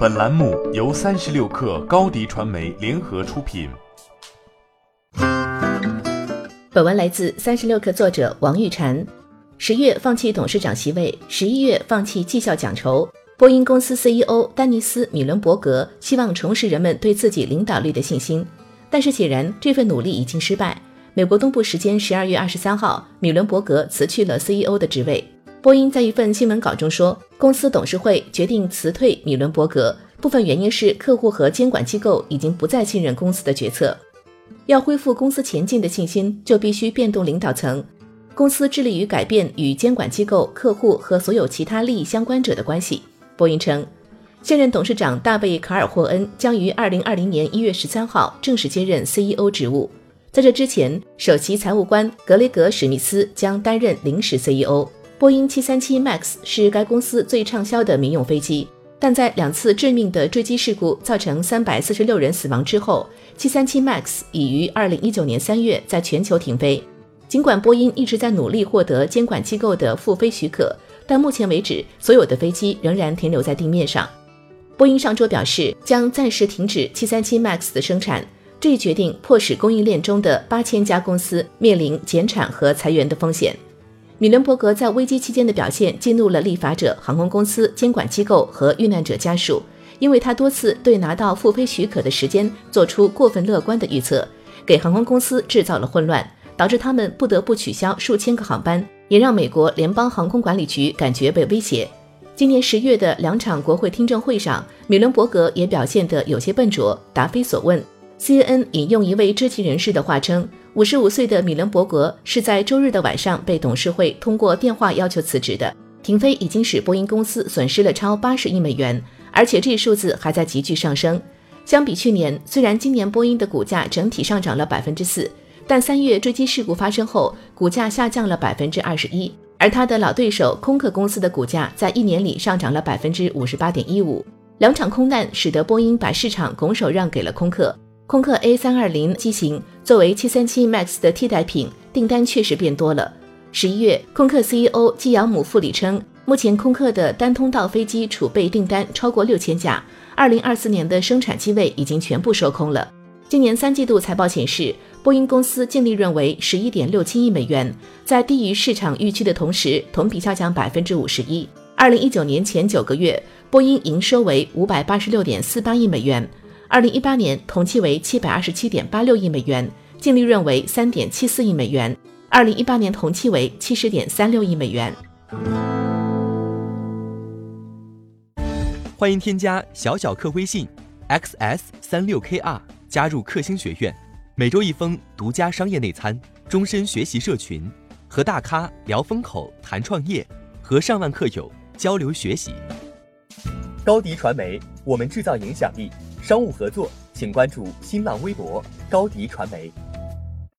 本栏目由三十六氪高低传媒联合出品。本文来自三十六氪作者王玉婵。十月放弃董事长席位，十一月放弃绩效奖酬。波音公司 CEO 丹尼斯·米伦伯格希望重拾人们对自己领导力的信心，但是显然这份努力已经失败。美国东部时间十二月二十三号，米伦伯格辞去了 CEO 的职位。波音在一份新闻稿中说，公司董事会决定辞退米伦伯格，部分原因是客户和监管机构已经不再信任公司的决策。要恢复公司前进的信心，就必须变动领导层。公司致力于改变与监管机构、客户和所有其他利益相关者的关系。波音称，现任董事长大卫·卡尔霍恩将于二零二零年一月十三号正式接任 CEO 职务。在这之前，首席财务官格雷格·史密斯将担任临时 CEO。波音737 MAX 是该公司最畅销的民用飞机，但在两次致命的坠机事故造成346人死亡之后，737 MAX 已于2019年3月在全球停飞。尽管波音一直在努力获得监管机构的复飞许可，但目前为止，所有的飞机仍然停留在地面上。波音上周表示将暂时停止737 MAX 的生产，这一决定迫使供应链中的8000家公司面临减产和裁员的风险。米伦伯格在危机期间的表现激怒了立法者、航空公司、监管机构和遇难者家属，因为他多次对拿到复飞许可的时间做出过分乐观的预测，给航空公司制造了混乱，导致他们不得不取消数千个航班，也让美国联邦航空管理局感觉被威胁。今年十月的两场国会听证会上，米伦伯格也表现得有些笨拙，答非所问。CNN 引用一位知情人士的话称。五十五岁的米伦伯格是在周日的晚上被董事会通过电话要求辞职的。停飞已经使波音公司损失了超八十亿美元，而且这一数字还在急剧上升。相比去年，虽然今年波音的股价整体上涨了百分之四，但三月坠机事故发生后，股价下降了百分之二十一。而他的老对手空客公司的股价在一年里上涨了百分之五十八点一五。两场空难使得波音把市场拱手让给了空客。空客 A 三二零机型作为七三七 MAX 的替代品，订单确实变多了。十一月，空客 CEO 基扬姆·富里称，目前空客的单通道飞机储备订单超过六千架，二零二四年的生产机位已经全部收空了。今年三季度财报显示，波音公司净利润为十一点六七亿美元，在低于市场预期的同时，同比下降百分之五十一。二零一九年前九个月，波音营收为五百八十六点四八亿美元。二零一八年同期为七百二十七点八六亿美元，净利润为三点七四亿美元。二零一八年同期为七十点三六亿美元。欢迎添加小小客微信，xs 三六 kr，加入克星学院，每周一封独家商业内参，终身学习社群，和大咖聊风口、谈创业，和上万客友交流学习。高迪传媒，我们制造影响力。商务合作，请关注新浪微博高迪传媒。